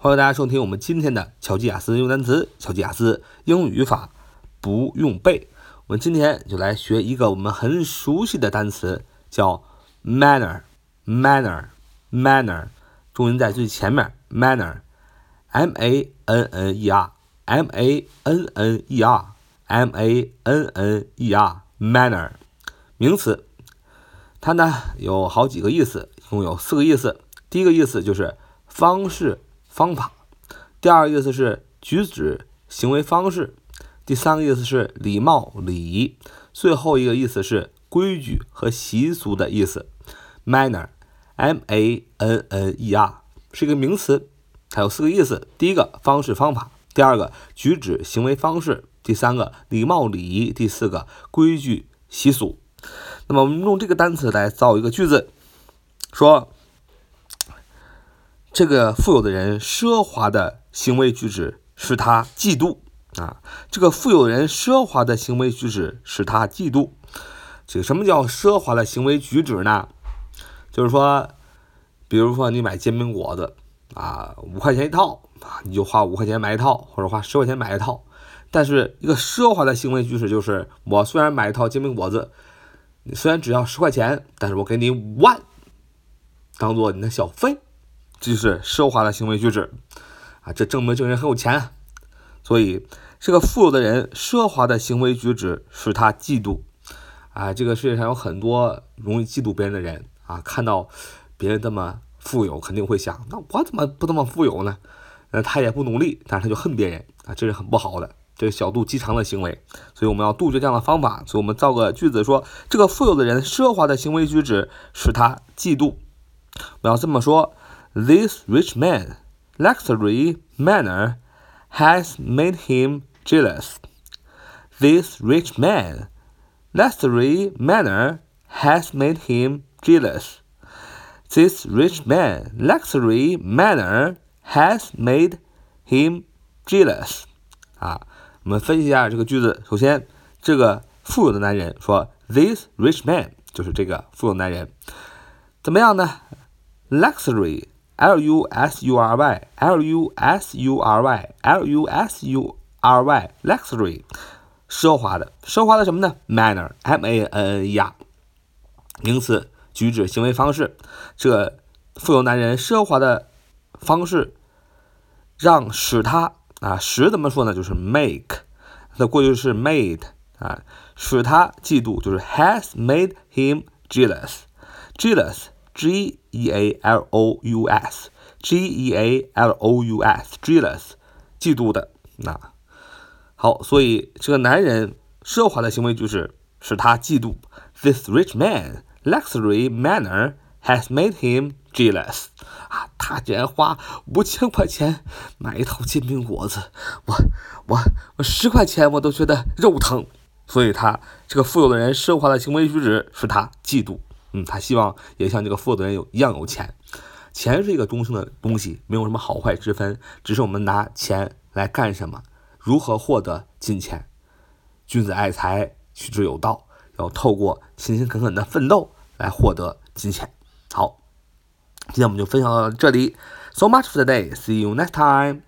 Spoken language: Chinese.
欢迎大家收听我们今天的乔吉雅思用单词，乔吉雅思英语语法不用背。我们今天就来学一个我们很熟悉的单词，叫 manner，manner，manner，重音在最前面，manner，m a n n e r，m a n n e r，m a n n e r，manner，名词，它呢有好几个意思，一共有四个意思。第一个意思就是方式。方法，第二个意思是举止行为方式，第三个意思是礼貌礼仪，最后一个意思是规矩和习俗的意思。manner，m a n n e r 是一个名词，它有四个意思：第一个方式方法，第二个举止行为方式，第三个礼貌礼仪，第四个规矩习俗。那么我们用这个单词来造一个句子，说。这个富有的人奢华的行为举止使他嫉妒啊！这个富有人奢华的行为举止使他嫉妒。这个什么叫奢华的行为举止呢？就是说，比如说你买煎饼果子啊，五块钱一套啊，你就花五块钱买一套，或者花十块钱买一套。但是一个奢华的行为举止就是，我虽然买一套煎饼果子，虽然只要十块钱，但是我给你五万，当做你的小费。这就是奢华的行为举止啊！这证明这个人很有钱，所以这个富有的人奢华的行为举止使他嫉妒啊！这个世界上有很多容易嫉妒别人的人啊，看到别人这么富有，肯定会想：那我怎么不这么富有呢？那他也不努力，但是他就恨别人啊！这是很不好的，这是小肚鸡肠的行为。所以我们要杜绝这样的方法。所以我们造个句子说：这个富有的人奢华的行为举止使他嫉妒。我要这么说。This rich man luxury manner has made him jealous. This rich man luxury manner has made him jealous. This rich man luxury manner has made him jealous. 啊，我们分析一下这个句子。首先，这个富有的男人说，This rich man 就是这个富有男人，怎么样呢？Luxury L U S U R Y L U S U R Y L U S U R Y luxury 奢华的奢华的什么呢？manner M A N N E R 名词举止行为方式。这富有男人奢华的方式让使他啊使怎么说呢？就是 make 它过去是 made 啊使他嫉妒就是 has made him jealous jealous G E A L O U S，G E A L O U S，jealous，嫉妒的。那好，所以这个男人奢华的行为就是使他嫉妒。This rich man luxury manner has made him jealous。啊，他竟然花五千块钱买一套煎饼果子，我我我十块钱我都觉得肉疼。所以他这个富有的人奢华的行为举止使他嫉妒。嗯，他希望也像这个负责人有一样有钱。钱是一个终生的东西，没有什么好坏之分，只是我们拿钱来干什么，如何获得金钱。君子爱财，取之有道，要透过勤勤恳恳的奋斗来获得金钱。好，今天我们就分享到这里。So much for today. See you next time.